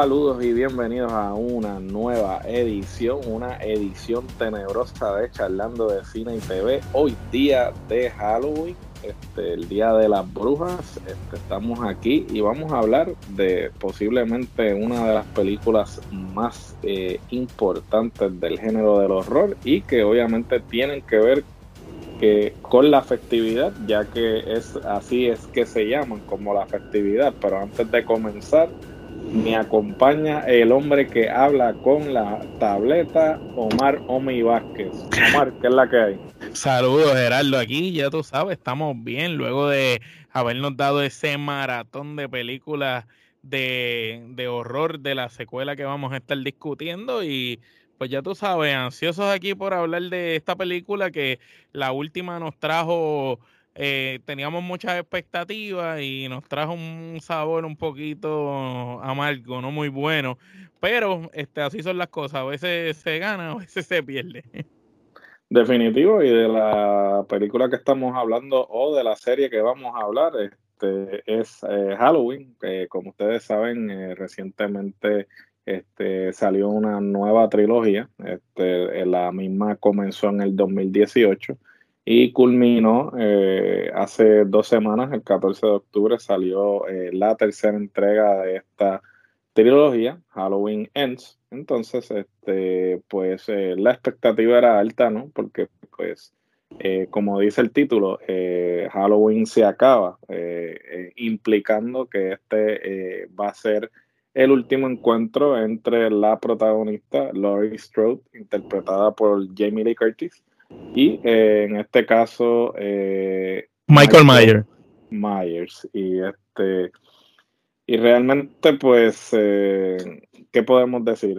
Saludos y bienvenidos a una nueva edición, una edición tenebrosa de Charlando de Cine y TV. Hoy día de Halloween, este, el día de las brujas. Este, estamos aquí y vamos a hablar de posiblemente una de las películas más eh, importantes del género del horror y que obviamente tienen que ver con la festividad, ya que es así es que se llaman como la festividad. Pero antes de comenzar me acompaña el hombre que habla con la tableta, Omar Omi Vázquez. Omar, ¿qué es la que hay? Saludos, Gerardo. Aquí ya tú sabes, estamos bien luego de habernos dado ese maratón de películas de, de horror de la secuela que vamos a estar discutiendo y pues ya tú sabes, ansiosos aquí por hablar de esta película que la última nos trajo eh, teníamos muchas expectativas y nos trajo un sabor un poquito amargo, no muy bueno. Pero este, así son las cosas, a veces se gana, a veces se pierde. Definitivo, y de la película que estamos hablando o de la serie que vamos a hablar, este, es eh, Halloween, que como ustedes saben, eh, recientemente este, salió una nueva trilogía, este, la misma comenzó en el 2018 y culminó eh, hace dos semanas, el 14 de octubre, salió eh, la tercera entrega de esta trilogía, Halloween Ends. Entonces, este, pues eh, la expectativa era alta, ¿no? Porque, pues, como dice el título, Halloween se acaba, implicando que este va a ser el último encuentro entre la protagonista Laurie Strode, interpretada por Jamie Lee Curtis, y eh, en este caso, eh, Michael, Myers. Myers. Y este y realmente, pues, eh, ¿qué podemos decir?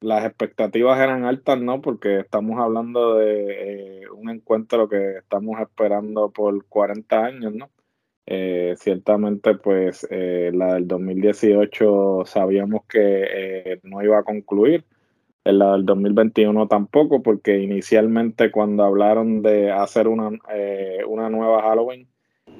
las expectativas eran altas, ¿no? Porque estamos hablando de un encuentro que estamos esperando por 40 años, ¿no? ciertamente, pues, la del 2018 sabíamos que no iba a concluir en la del 2021 tampoco, porque inicialmente cuando hablaron de hacer una, eh, una nueva Halloween,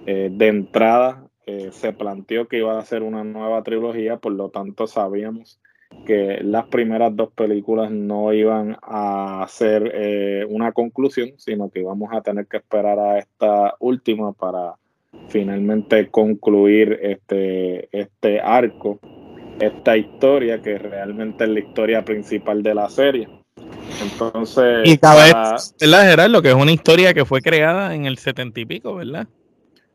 eh, de entrada eh, se planteó que iba a ser una nueva trilogía, por lo tanto sabíamos que las primeras dos películas no iban a ser una conclusión, sino que íbamos a tener que esperar a esta última para finalmente concluir este, este arco esta historia que realmente es la historia principal de la serie. Entonces, y cada vez, ¿verdad, Gerardo? Que es una historia que fue creada en el setenta y pico, ¿verdad?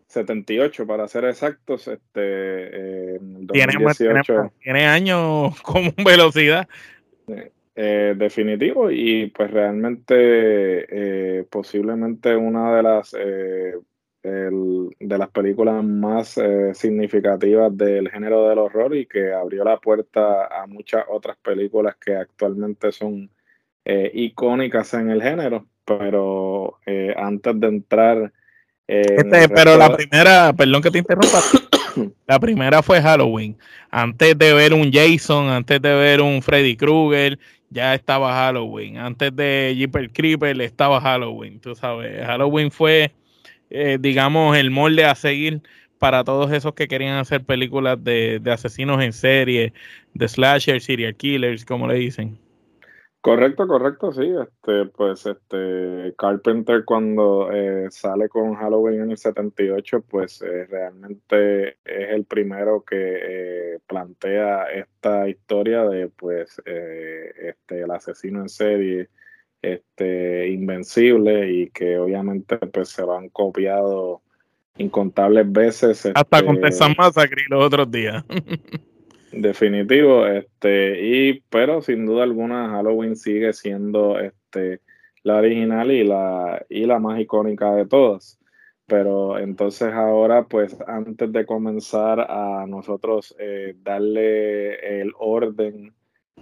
78 para ser exactos, este, eh, tiene, tiene, años con velocidad. Eh, definitivo y pues realmente eh, posiblemente una de las de las películas más eh, significativas del género del horror y que abrió la puerta a muchas otras películas que actualmente son eh, icónicas en el género. Pero eh, antes de entrar... Este, pero la primera, perdón que te interrumpa, la primera fue Halloween. Antes de ver un Jason, antes de ver un Freddy Krueger, ya estaba Halloween. Antes de Jeeper Creeper estaba Halloween. Tú sabes, Halloween fue eh, digamos, el molde a seguir para todos esos que querían hacer películas de, asesinos en serie, de slasher, serial killers, como le dicen. Correcto, correcto, sí. Este, pues, este, Carpenter cuando eh, sale con Halloween en el 78, pues eh, realmente es el primero que plantea esta historia de, pues, este, el asesino en serie este, invencible y que obviamente pues se van copiado incontables veces. Hasta con este, Texas Massacre los otros días. definitivo, este, y pero sin duda alguna Halloween sigue siendo este la original y la, y la más icónica de todas. pero entonces ahora, pues antes de comenzar a nosotros eh, darle el orden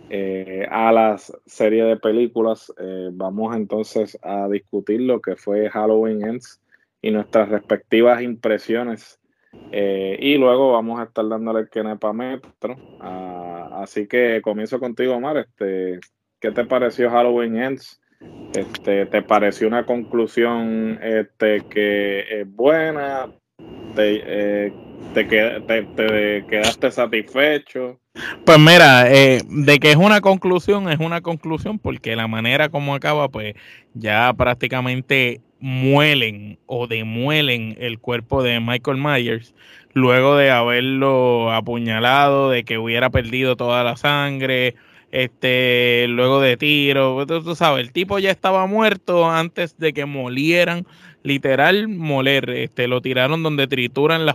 eh, a la serie de películas, eh, vamos entonces a discutir lo que fue Halloween Ends y nuestras respectivas impresiones. y luego vamos a estar dándole el Kenepa Metro. Ah, así que comienzo contigo, Omar. Este, ¿Qué te pareció Halloween Ends? Este, ¿Te pareció una conclusión este, que es buena? ¿Te, eh, te, quedaste satisfecho? Pues mira, eh, de que es una conclusión, es una conclusión porque la manera como acaba, pues ya prácticamente muelen o demuelen el cuerpo de Michael Myers luego de haberlo apuñalado, de que hubiera perdido toda la sangre, este, luego de tiro, tú, sabes, el tipo ya estaba muerto antes de que molieran, literal moler, este, lo tiraron donde trituran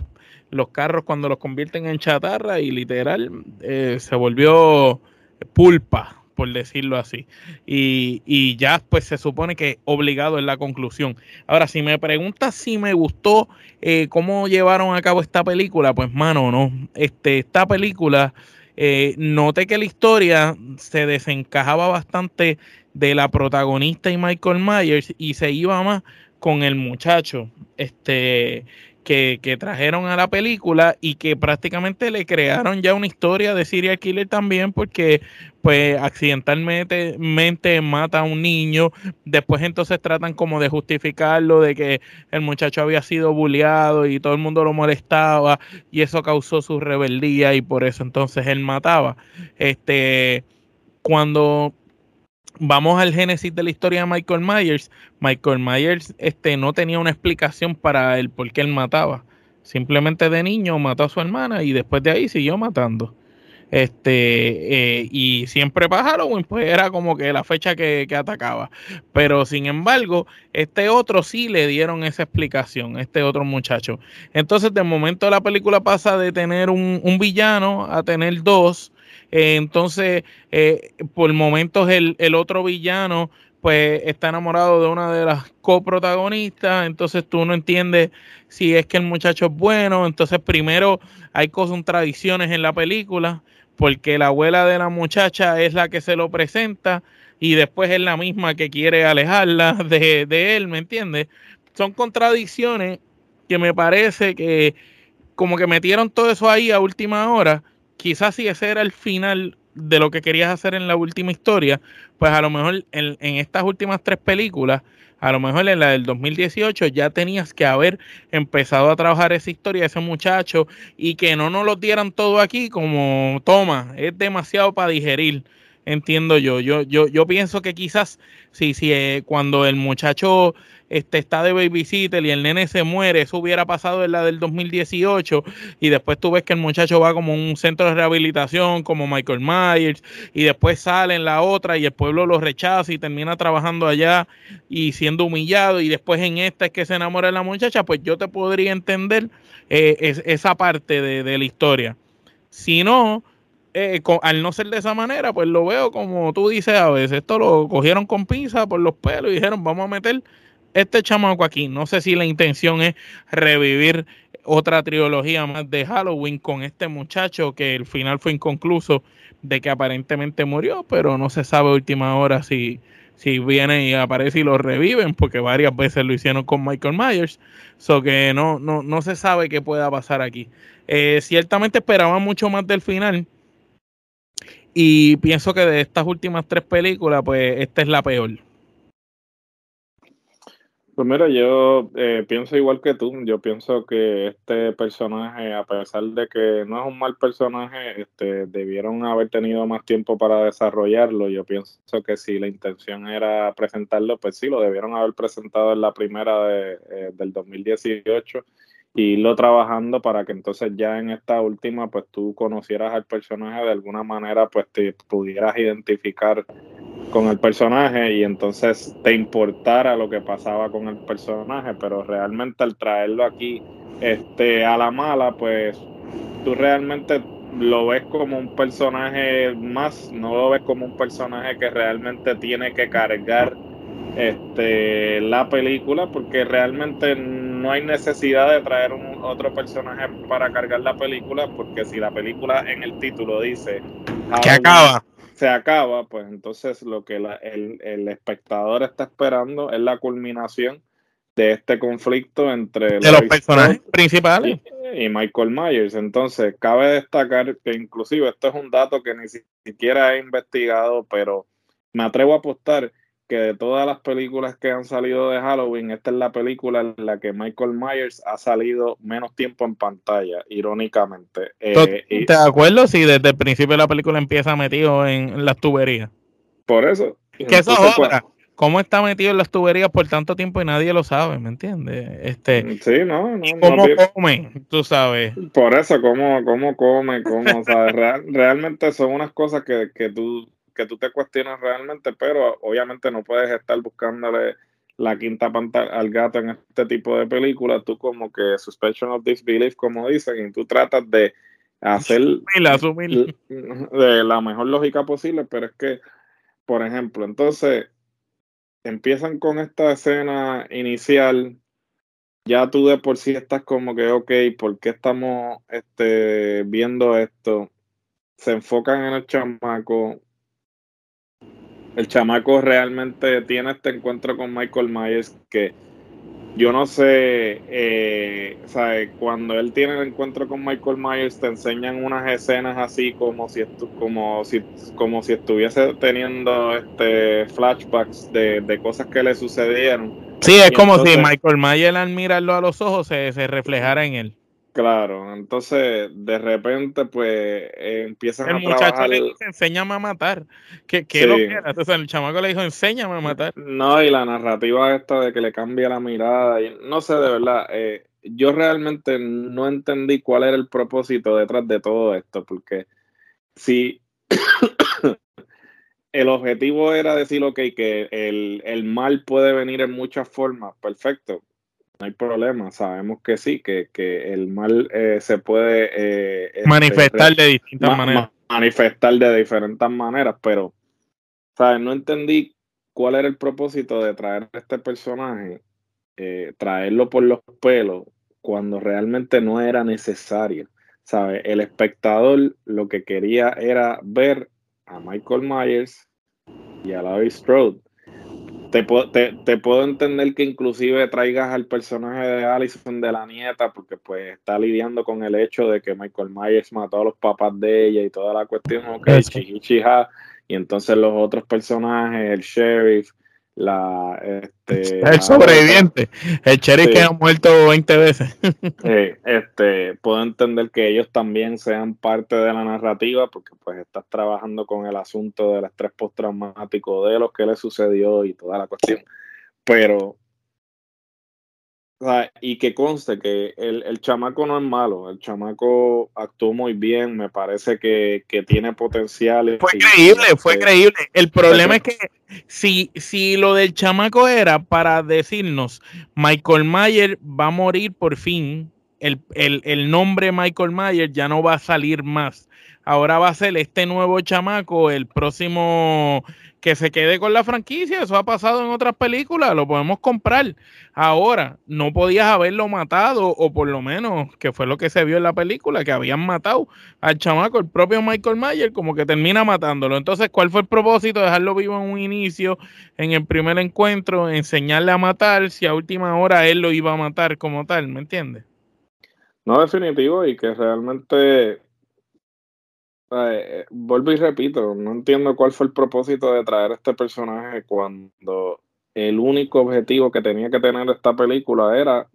los carros cuando los convierten en chatarra y literal eh, se volvió pulpa, por decirlo así. Y, y, ya pues se supone que obligado es la conclusión. Ahora, si me preguntas si me gustó eh, cómo llevaron a cabo esta película, pues mano, no. Este, esta película eh, que la historia se desencajaba bastante de la protagonista y Michael Myers y se iba más con el muchacho. Este, que, que, trajeron a la película y que prácticamente le crearon ya una historia de serial killer también porque pues accidentalmente mata a un niño, después entonces tratan como de justificarlo, de que el muchacho había sido bulleado y todo el mundo lo molestaba y eso causó su rebeldía y por eso entonces él mataba. Este, cuando vamos al génesis de la historia de Michael Myers, Michael Myers este, no tenía una explicación para el por qué él mataba. Simplemente de niño mató a su hermana y después de ahí siguió matando. Este, eh, y siempre para Halloween, pues era como que la fecha que, atacaba. Pero sin embargo, este otro sí le dieron esa explicación, este otro muchacho. Entonces, de momento la película pasa de tener un, villano a tener dos. Eh, entonces, eh, por momentos el, el otro villano pues está enamorado de una de las coprotagonistas, entonces tú no entiendes si es que el muchacho es bueno, entonces primero hay cosas, tradiciones en la película, porque la abuela de la muchacha es la que se lo presenta y después es la misma que quiere alejarla de, él, ¿me entiendes? Son contradicciones que me parece que como que metieron todo eso ahí a última hora, quizás si ese era el final de lo que querías hacer en la última historia, pues a lo mejor en, estas últimas tres películas a lo mejor en la del 2018 ya tenías que haber empezado a trabajar esa historia ese muchacho y que no nos lo dieran todo aquí como toma, es demasiado para digerir, entiendo yo. Yo, yo, yo pienso que quizás si, si eh, cuando el muchacho este, está de babysitter y el nene se muere, eso hubiera pasado en la del 2018 y después tú ves que el muchacho va como a un centro de rehabilitación como Michael Myers y después sale en la otra y el pueblo lo rechaza y termina trabajando allá y siendo humillado y después en esta es que se enamora de la muchacha, pues yo te podría entender eh, esa parte de, de la historia. Si no, eh, al no ser de esa manera, pues lo veo como tú dices a veces. Esto lo cogieron con pinza por los pelos y dijeron, vamos a meter este chamaco aquí. No sé si la intención es revivir otra trilogía más de Halloween con este muchacho que el final fue inconcluso de que aparentemente murió, pero no se sabe a última hora si, si viene y aparece y lo reviven, porque varias veces lo hicieron con Michael Myers. So que no, no, no se sabe qué pueda pasar aquí. Eh, ciertamente esperaba mucho más del final y pienso que de estas últimas tres películas, pues esta es la peor. Pues mira, yo eh, pienso igual que tú. Yo pienso que este personaje, a pesar de que no es un mal personaje, este, debieron haber tenido más tiempo para desarrollarlo. Yo pienso que si la intención era presentarlo, pues sí, lo debieron haber presentado en la primera de, eh, del 2018 y irlo trabajando para que entonces ya en esta última pues tú conocieras al personaje de alguna manera pues te pudieras identificar con el personaje y entonces te importara lo que pasaba con el personaje pero realmente al traerlo aquí este a la mala pues tú realmente lo ves como un personaje más no lo ves como un personaje que realmente tiene que cargar este la película porque realmente no hay necesidad de traer un otro personaje para cargar la película, porque si la película en el título dice que acaba, se acaba, pues entonces lo que el, el, espectador está esperando es la culminación de este conflicto entre los personajes principales y, Michael Myers. Entonces, cabe destacar que inclusive esto es un dato que ni siquiera he investigado, pero me atrevo a apostar que de todas las películas que han salido de Halloween, esta es la película en la que Michael Myers ha salido menos tiempo en pantalla, irónicamente. Eh, ¿Te acuerdas si desde el principio de la película empieza metido en las tuberías? Por eso. Que eso es otra. ¿Cómo está metido en las tuberías por tanto tiempo y nadie lo sabe? ¿Me entiendes? Este, sí, no, no. ¿Cómo come? Tú sabes. Por eso, ¿cómo, cómo come? Cómo, sabes? realmente son unas cosas que, que tú que tú te cuestionas realmente, pero obviamente no puedes estar buscándole la quinta pantalla al gato en este tipo de películas, tú como que suspension of disbelief, como dicen, y tú tratas de hacer de la mejor lógica posible, pero es que, por ejemplo, entonces empiezan con esta escena inicial, ya tú de por sí estás como que, ok, ¿por qué estamos este, viendo esto? Se enfocan en el chamaco, el chamaco realmente tiene este encuentro con Michael Myers que yo no sé, eh, cuando él tiene el encuentro con Michael Myers te enseñan unas escenas así como si como si como si estuviese teniendo este flashbacks de, cosas que le sucedieron. Sí, es como si Michael Myers al mirarlo a los ojos se, se reflejara en él. Claro, entonces de repente pues eh, empiezan el a muchacho trabajar... le dice, enséñame a matar. ¿Qué, qué lo que Entonces el chamaco le dijo, enséñame a matar. No, y la narrativa esta de que le cambia la mirada, y, no sé, de verdad, eh, yo realmente no entendí cuál era el propósito detrás de todo esto, porque si el objetivo era decir, ok, que el, el mal puede venir en muchas formas, perfecto, no hay problema, sabemos que sí, que, el mal eh, se puede eh, este, manifestar de distintas maneras. manifestar de diferentes maneras, pero ¿sabes? no entendí cuál era el propósito de traer a este personaje, eh, traerlo por los pelos, cuando realmente no era necesario. ¿sabes? El espectador lo que quería era ver a Michael Myers y a Laurie Strode te, te, puedo entender que inclusive traigas al personaje de Allison de la nieta, porque pues está lidiando con el hecho de que Michael Myers mató a los papás de ella y toda la cuestión, ok, y entonces los otros personajes, el sheriff, la este, el sobreviviente, el sheriff que ha muerto 20 veces. este, puedo entender que ellos también sean parte de la narrativa porque pues estás trabajando con el asunto del estrés postraumático de lo que le sucedió y toda la cuestión. Pero y que conste que el, chamaco no es malo, el chamaco actuó muy bien, me parece que, tiene potencial. Fue creíble, fue creíble. El problema es que si, si lo del chamaco era para decirnos, Michael Mayer va a morir por fin, el, el, el nombre Michael Mayer ya no va a salir más. Ahora va a ser este nuevo chamaco el próximo que se quede con la franquicia. Eso ha pasado en otras películas, lo podemos comprar. Ahora, no podías haberlo matado, o por lo menos, que fue lo que se vio en la película, que habían matado al chamaco, el propio Michael Mayer, como que termina matándolo. Entonces, ¿cuál fue el propósito? Dejarlo vivo en un inicio, en el primer encuentro, enseñarle a matar, si a última hora él lo iba a matar como tal, ¿me entiendes? No, definitivo, y que realmente eh, vuelvo y repito, no entiendo cuál fue el propósito de traer este personaje cuando el único objetivo que tenía que tener esta película era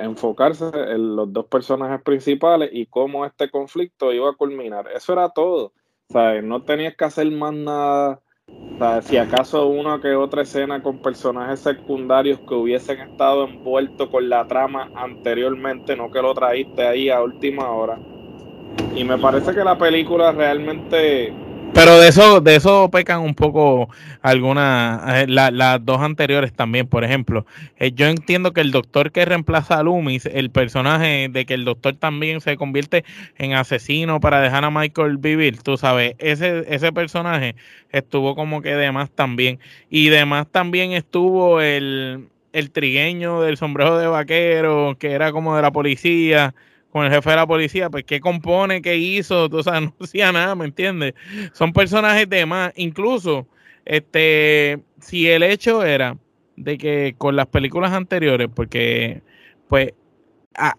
enfocarse en los dos personajes principales y cómo este conflicto iba a culminar. Eso era todo. No tenías que hacer más nada. Si acaso una que otra escena con personajes secundarios que hubiesen estado envueltos con la trama anteriormente, no que lo traíste ahí a última hora y me parece que la película realmente pero de eso, de eso pecan un poco algunas, eh, las dos anteriores también, por ejemplo. Eh, yo entiendo que el doctor que reemplaza a Loomis, el personaje de que el doctor también se convierte en asesino para dejar a Michael vivir, tú sabes, ese, ese personaje estuvo como que de más también. Y de más también estuvo el, el trigueño del sombrero de vaquero, que era como de la policía, con el jefe de la policía, pues qué compone, qué hizo, o sea, no hacía nada, ¿me entiendes? Son personajes de más, incluso, este, si el hecho era de que con las películas anteriores, porque, pues,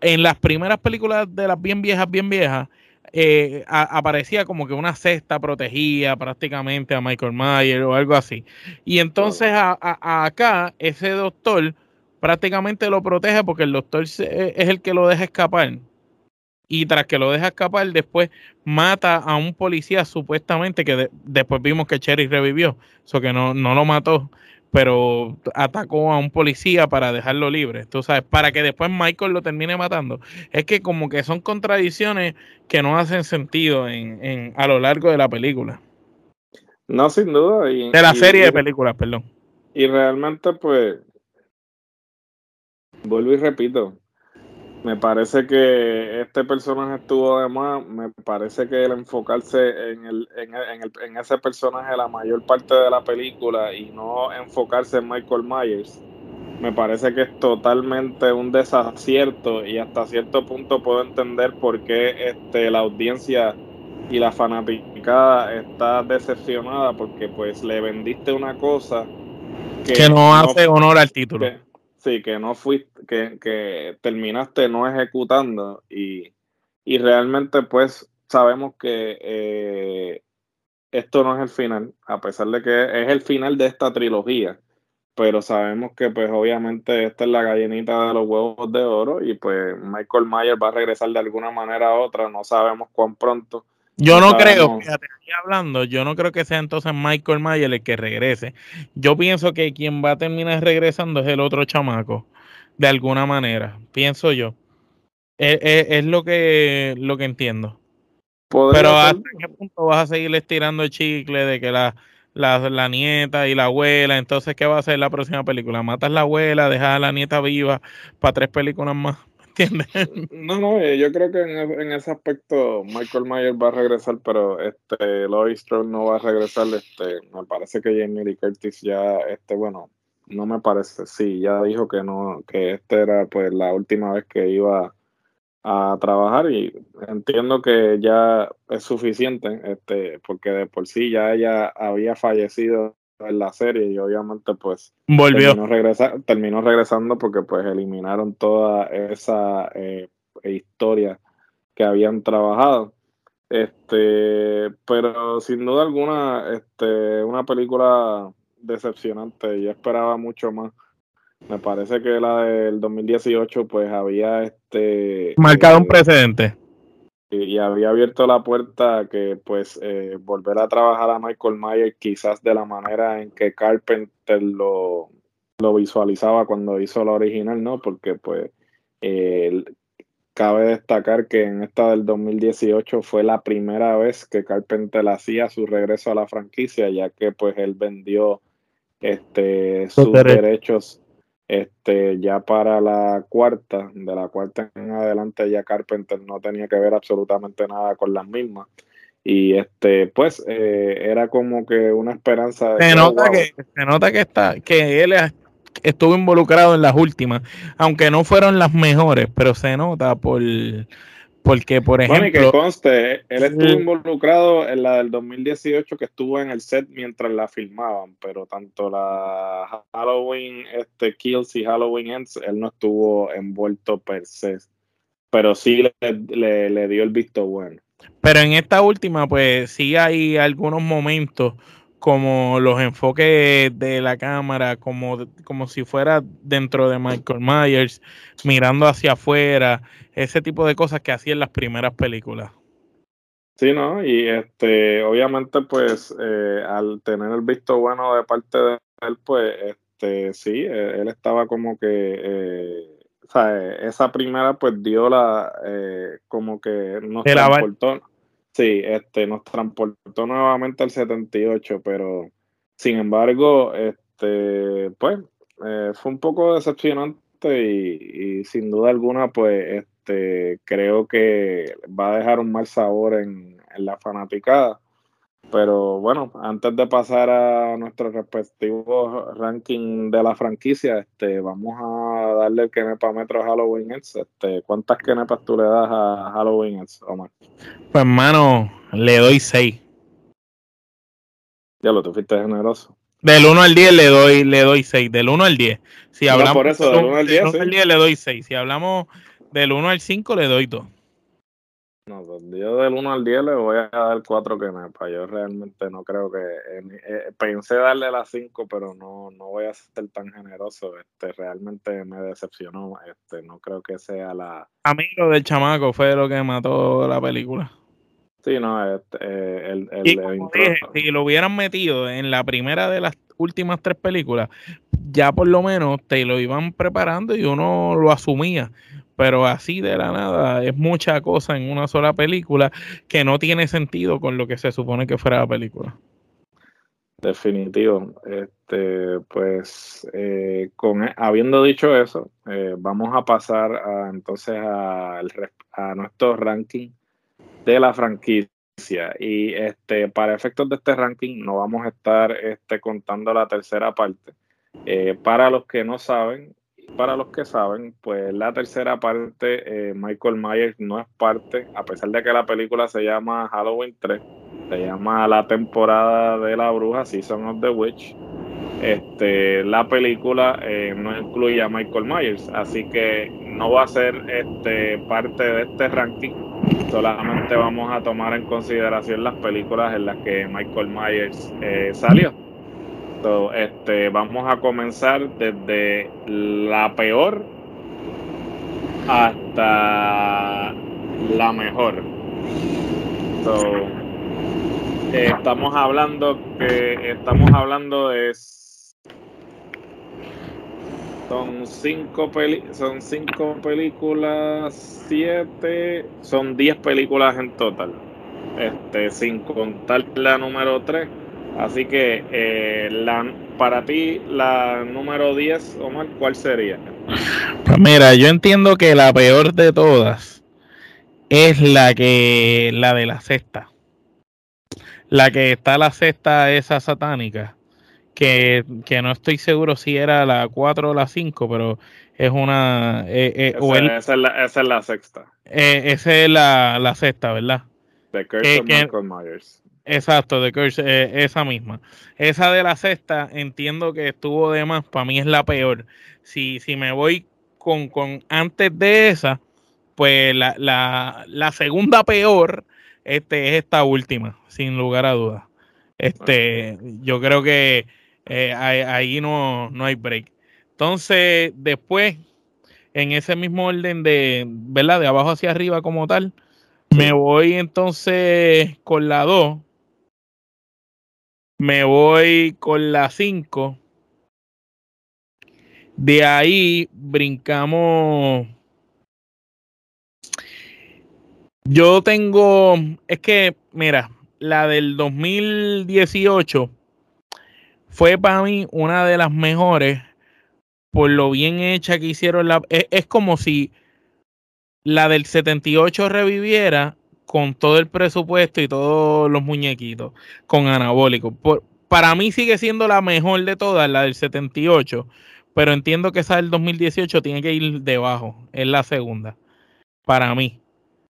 en las primeras películas de las bien viejas, bien viejas, eh, aparecía como que una cesta protegía prácticamente a Michael Myers o algo así. Y entonces acá ese doctor prácticamente lo protege porque el doctor es el que lo deja escapar. Y tras que lo deja escapar, después mata a un policía supuestamente que después vimos que Cherry revivió. Eso que no, no lo mató pero atacó a un policía para dejarlo libre, tú sabes, para que después Michael lo termine matando. Es que como que son contradicciones que no hacen sentido en, en a lo largo de la película. No, sin duda. de la serie de películas, perdón. Y realmente, pues, vuelvo y repito, me parece que este personaje estuvo de más. Me parece que el enfocarse en, el, en, el, en, ese personaje la mayor parte de la película y no enfocarse en Michael Myers, me parece que es totalmente un desacierto y hasta cierto punto puedo entender por qué este, la audiencia y la fanaticada está decepcionada porque pues le vendiste una cosa que, no, hace honor al título. Sí, que no fuiste, que, que terminaste no ejecutando y, y, realmente pues sabemos que eh, esto no es el final, a pesar de que es el final de esta trilogía, pero sabemos que pues obviamente esta es la gallinita de los huevos de oro y pues Michael Myers va a regresar de alguna manera u otra, no sabemos cuán pronto, yo no, creo, fíjate, aquí hablando, yo no creo que sea entonces Michael Mayer el que regrese. Yo pienso que quien va a terminar regresando es el otro chamaco, de alguna manera, pienso yo. Es, lo que lo que entiendo. Pero ¿hasta qué punto vas a seguir estirando el chicle de que la, la, la, nieta y la abuela, entonces ¿qué va a hacer la próxima película? ¿Matas la abuela, dejas a la nieta viva para tres películas más? No, no, eh, yo creo que en, ese aspecto Michael Myers va a regresar, pero este Laurie Strode no va a regresar. Este, me parece que Jamie Lee Curtis ya, este, bueno, no me parece, sí, ya dijo que no, que esta era pues la última vez que iba a trabajar y entiendo que ya es suficiente, este, porque de por sí ya ella había fallecido en la serie y obviamente pues volvió. terminó, terminó regresando porque pues eliminaron toda esa eh, historia que habían trabajado. Este pero sin duda alguna este una película decepcionante yo esperaba mucho más. Me parece que la del 2018 pues había este marcado un eh, precedente y había abierto la puerta a que pues eh, volver a trabajar a Michael Myers quizás de la manera en que Carpenter lo, lo visualizaba cuando hizo la original, ¿no? Porque pues cabe destacar que en esta del 2018 fue la primera vez que Carpenter hacía su regreso a la franquicia, ya que pues él vendió este, sus derechos este, ya para la cuarta, de la cuarta en adelante, ya Carpenter no tenía que ver absolutamente nada con las mismas. Y este, pues, eh, era como que una esperanza. De se, nota que, se nota que está, que él estuvo involucrado en las últimas, aunque no fueron las mejores, pero se nota por porque, por ejemplo. Bueno, que conste, él estuvo involucrado en la del 2018 que estuvo en el set mientras la filmaban, pero tanto la Halloween este, Kills y Halloween Ends, él no estuvo envuelto per se. Pero sí le, le dio el visto bueno. Pero en esta última, pues sí hay algunos momentos como los enfoques de la cámara, como, como si fuera dentro de Michael Myers, mirando hacia afuera, ese tipo de cosas que hacía en las primeras películas. Sí, ¿no? Y este, obviamente, pues, eh, al tener el visto bueno de parte de él, pues, este, sí, e, él estaba como que, eh, o sea, esa primera, pues, dio la, eh, como que nos transportó, Sí, este, nos transportó nuevamente al 78, pero sin embargo, este, pues, eh, fue un poco decepcionante y, sin duda alguna, pues, este, creo que va a dejar un mal sabor en, la fanaticada. Pero bueno, antes de pasar a nuestro respectivo ranking de la franquicia, este, vamos a darle el Kenepa Metro a Halloween Este, ¿Cuántas Kenepas tú le das a Halloween Ends, Omar? Pues hermano, le doy 6. Ya lo tuviste generoso. Del 1 al 10 le doy le doy 6, del 1 al 10. Si hablamos por eso, del 1 al 10, del 1 al 10 le doy 6. Si hablamos del 1 al 5 le doy 2. No, pues yo del 1 al 10 le voy a dar 4 que nepa. Yo realmente no creo que. Eh, pensé darle la 5, pero no, no voy a ser tan generoso. Este, realmente me decepcionó. Este, no creo que sea la. A mí lo del chamaco fue lo que mató la película. Sí, no, este, eh, el, el, y como dije, si lo hubieran metido en la primera de las últimas tres películas, ya por lo menos te lo iban preparando y uno lo asumía pero así de la nada es mucha cosa en una sola película que no tiene sentido con lo que se supone que fuera la película. Definitivo. Este, pues, eh, con e, habiendo dicho eso, eh, vamos a pasar a, entonces a, a, nuestro ranking de la franquicia. Y este, para efectos de este ranking, no vamos a estar este, contando la tercera parte. Eh, para los que no saben, para los que saben, pues la tercera parte, eh, Michael Myers no es parte, a pesar de que la película se llama Halloween 3, se llama La temporada de la bruja, Season of the Witch. Este, la película eh, no incluye a Michael Myers, así que no va a ser este, parte de este ranking. Solamente vamos a tomar en consideración las películas en las que Michael Myers eh, salió este, vamos a comenzar desde la peor hasta la mejor. estamos hablando que estamos hablando de son cinco peli son cinco películas, siete, son diez películas en total. Este, sin contar la número tres Así que eh, la, para ti, la número 10, Omar, ¿cuál sería? Pues mira, yo entiendo que la peor de todas es la que la de la sexta. La que está la sexta esa satánica, que, no estoy seguro si era la 4 o la 5, pero es una... Eh, eh, esa, es la, sexta. esa es la, la sexta, ¿verdad? De Curse Michael Myers. Exacto, de Curse, eh, esa misma. Esa de la sexta, entiendo que estuvo de más, para mí es la peor. Si, si me voy con, con antes de esa, pues la, la, la segunda peor este, es esta última, sin lugar a dudas. Este, yo creo que eh, ahí, no, no hay break. Entonces, después, en ese mismo orden de, ¿verdad? De abajo hacia arriba como tal, me voy entonces con la 2, me voy con la 5. De ahí brincamos. Yo tengo, es que, mira, la del 2018 fue para mí una de las mejores por lo bien hecha que hicieron. La, es, es como si la del 78 reviviera con todo el presupuesto y todos los muñequitos con anabólico. para mí sigue siendo la mejor de todas, la del 78, pero entiendo que esa del 2018 tiene que ir debajo, es la segunda, para mí.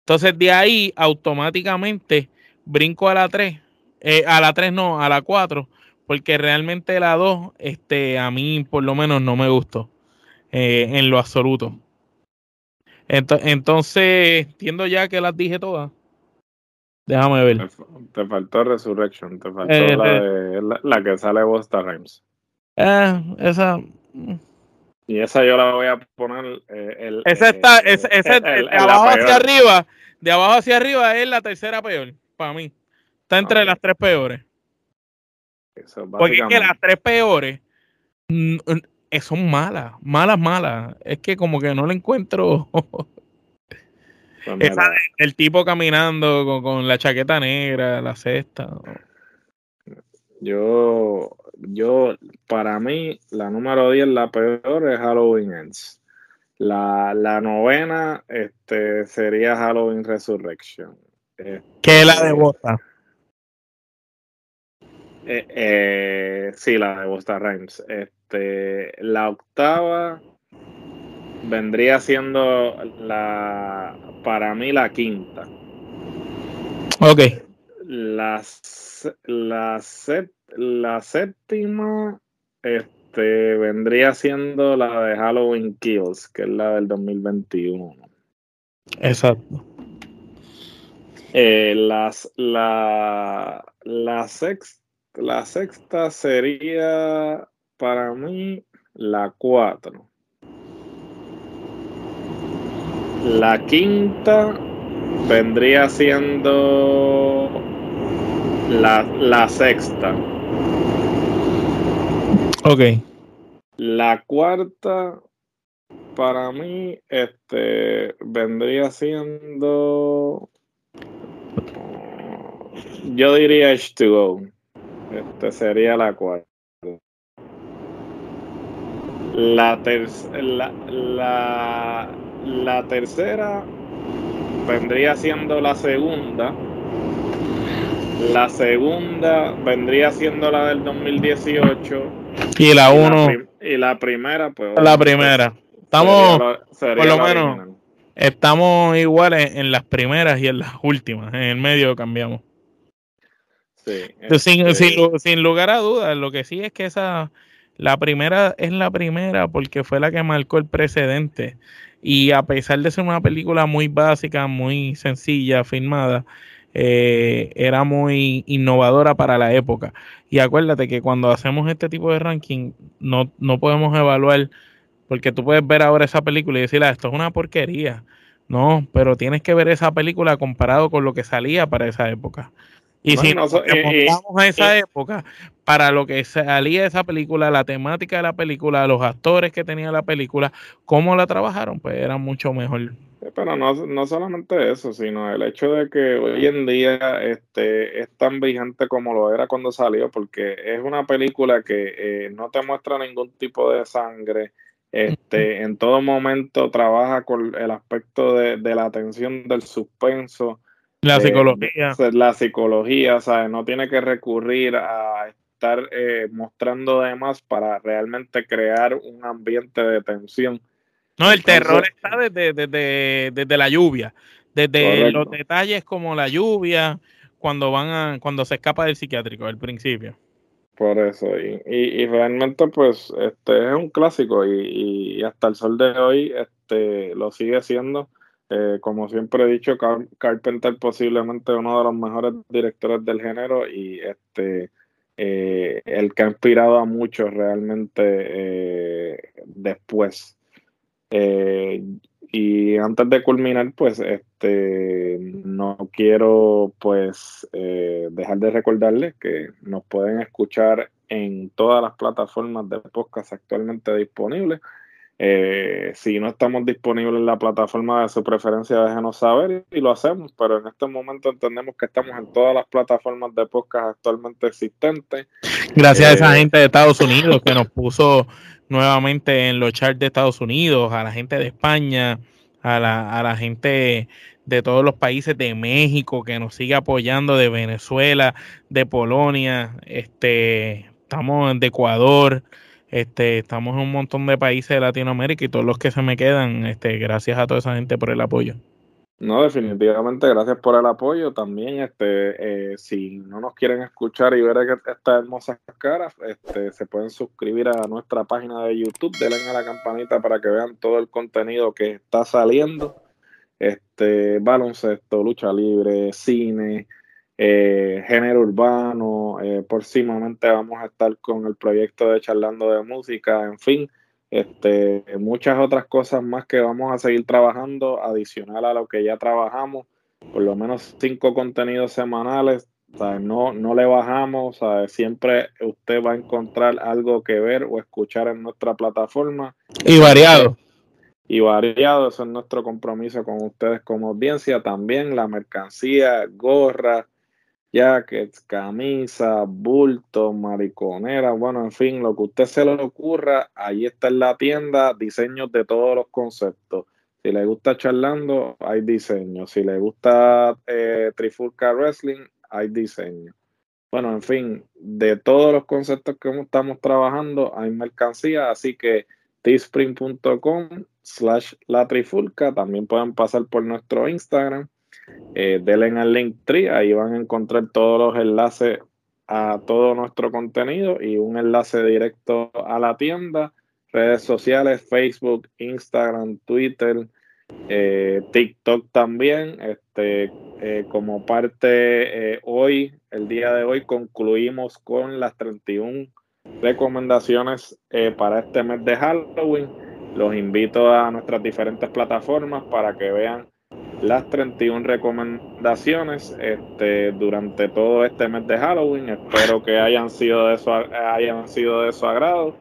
Entonces de ahí automáticamente brinco a la 3, eh, a la 3 no, a la 4, porque realmente la 2, este, a mí por lo menos no me gustó eh, en lo absoluto. Entonces, entiendo ya que las dije todas. Déjame ver. Te, faltó Resurrection, te faltó eh, la, de, la, que sale Bosta Rhymes. Eh, esa. Mm. Y esa yo la voy a poner. Eh, el, esa está, ese, de abajo hacia arriba, de abajo hacia arriba es la tercera peor, para mí. Está entre las tres peores. Porque es que las tres peores mm, mm, son malas, malas, malas. Es que como que no le encuentro el tipo caminando con, la chaqueta negra, la cesta. Yo, yo, para mí, la número 10, la peor es Halloween Ends. La, la novena este, sería Halloween Resurrection. ¿Qué es la de Bota? Eh, eh, sí, la de Busta Rhymes. Este, la octava vendría siendo la, para mí, la quinta. Ok. La, la, la séptima este, vendría siendo la de Halloween Kills, que es la del 2021. Exacto. Eh, las, la, la, sexta, la sexta sería para mí la cuatro. La quinta vendría siendo la, la sexta. Ok. La cuarta, para mí, este, vendría siendo, yo diría H2O. Este sería la cuarta. La, la, la, la tercera vendría siendo la segunda. La segunda vendría siendo la del 2018 y la 1. Y, la primera, pues. La primera. Estamos, por lo menos, estamos iguales en las primeras y en las últimas. En el medio cambiamos. Sí, sin, sin, lugar a dudas, lo que sí es que esa, la primera es la primera porque fue la que marcó el precedente. Y a pesar de ser una película muy básica, muy sencilla, filmada, eh, era muy innovadora para la época. Y acuérdate que cuando hacemos este tipo de ranking, no, no podemos evaluar, porque tú puedes ver ahora esa película y decir, ah, esto es una porquería. No, pero tienes que ver esa película comparado con lo que salía para esa época. Y si nos eh, a esa época, para lo que salía esa película, la temática de la película, los actores que tenía la película, cómo la trabajaron, pues era mucho mejor. Pero no, no solamente eso, sino el hecho de que hoy en día este, es tan vigente como lo era cuando salió, porque es una película que eh, no te muestra ningún tipo de sangre, este, en todo momento trabaja con el aspecto de, la atención del suspenso. La psicología. la psicología, ¿sabes? No tiene que recurrir a estar eh, mostrando demás para realmente crear un ambiente de tensión no, el terror está desde, desde, la lluvia, desde los detalles como la lluvia, cuando van a, cuando se escapa del psiquiátrico al principio. Por eso, y, y, realmente pues este es un clásico y, hasta el sol de hoy este lo sigue siendo. Eh, como siempre he dicho, Carpenter posiblemente uno de los mejores directores del género y este eh, el que ha inspirado a muchos realmente eh, después. Eh, y antes de culminar, pues este no quiero pues dejar de recordarles que nos pueden escuchar en todas las plataformas de podcast actualmente disponibles. Eh, si no estamos disponibles en la plataforma de su preferencia, déjenos saber y lo hacemos, pero en este momento entendemos que estamos en todas las plataformas de podcast actualmente existentes. Gracias a esa gente de Estados Unidos que nos puso nuevamente en los charts de Estados Unidos, a la gente de España, a la, a la gente de todos los países de México que nos sigue apoyando, de Venezuela, de Polonia, este, estamos de Ecuador, este, estamos en un montón de países de Latinoamérica y todos los que se me quedan, este, gracias a toda esa gente por el apoyo. No, definitivamente, gracias por el apoyo. También, este, eh, si no nos quieren escuchar y ver estas hermosas caras, este, se pueden suscribir a nuestra página de YouTube, denle a la campanita para que vean todo el contenido que está saliendo. Este, baloncesto, lucha libre, cine, eh, género urbano. Eh, próximamente vamos a estar con el proyecto de charlando de música, en fin este, muchas otras cosas más que vamos a seguir trabajando, adicional a lo que ya trabajamos, por lo menos cinco contenidos semanales, No, no le bajamos, siempre usted va a encontrar algo que ver o escuchar en nuestra plataforma. Y variado. Y variado, eso es nuestro compromiso con ustedes como audiencia. También la mercancía, gorra, jackets, camisa, bulto, mariconera, bueno, en fin, lo que usted se le ocurra, ahí está en la tienda, diseños de todos los conceptos. Si le gusta charlando, hay diseño. Si le gusta eh, Trifulca Wrestling, hay diseño. bueno, en fin, de todos los conceptos que estamos trabajando hay mercancía, así que teespring.com slash la trifulca, también pueden pasar por nuestro Instagram, eh, denle al link tree, ahí van a encontrar todos los enlaces a todo nuestro contenido y un enlace directo a la tienda, redes sociales, Facebook, Instagram, Twitter, eh, TikTok también. Este, eh, como parte eh, hoy, el día de hoy, concluimos con las 31 recomendaciones para este mes de Halloween. Los invito a nuestras diferentes plataformas para que vean las 31 recomendaciones este, durante todo este mes de Halloween. Espero que hayan sido de su, hayan sido de su agrado.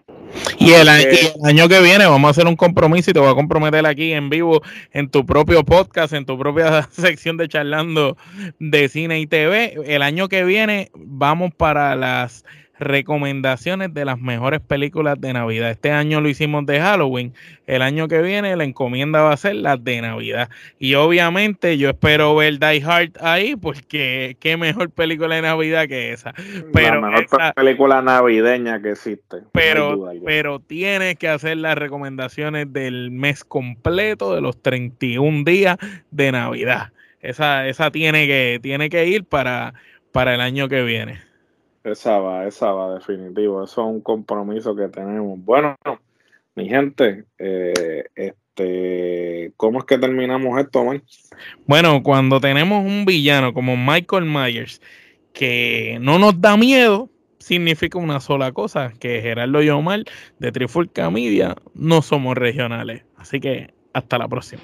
Y el, año que viene vamos a hacer un compromiso y te voy a comprometer aquí en vivo en tu propio podcast, en tu propia sección de charlando de cine y TV. El año que viene vamos para las recomendaciones de las mejores películas de Navidad. Este año lo hicimos de Halloween, el año que viene la encomienda va a ser la de Navidad. Y obviamente yo espero ver Die Hard ahí, porque qué mejor película de Navidad que esa. Pero la mejor película navideña que existe. Pero, pero tienes que hacer las recomendaciones del mes completo, de los 31 días de Navidad. Esa, esa tiene que, tiene que ir para, para el año que viene. Esa va, esa va, definitivo. Eso es un compromiso que tenemos. Bueno, mi gente, eh, este, ¿cómo es que terminamos esto, man? Bueno, cuando tenemos un villano como Michael Myers que no nos da miedo, significa una sola cosa, que Gerardo y de Trifulca Media no somos regionales. Así que hasta la próxima.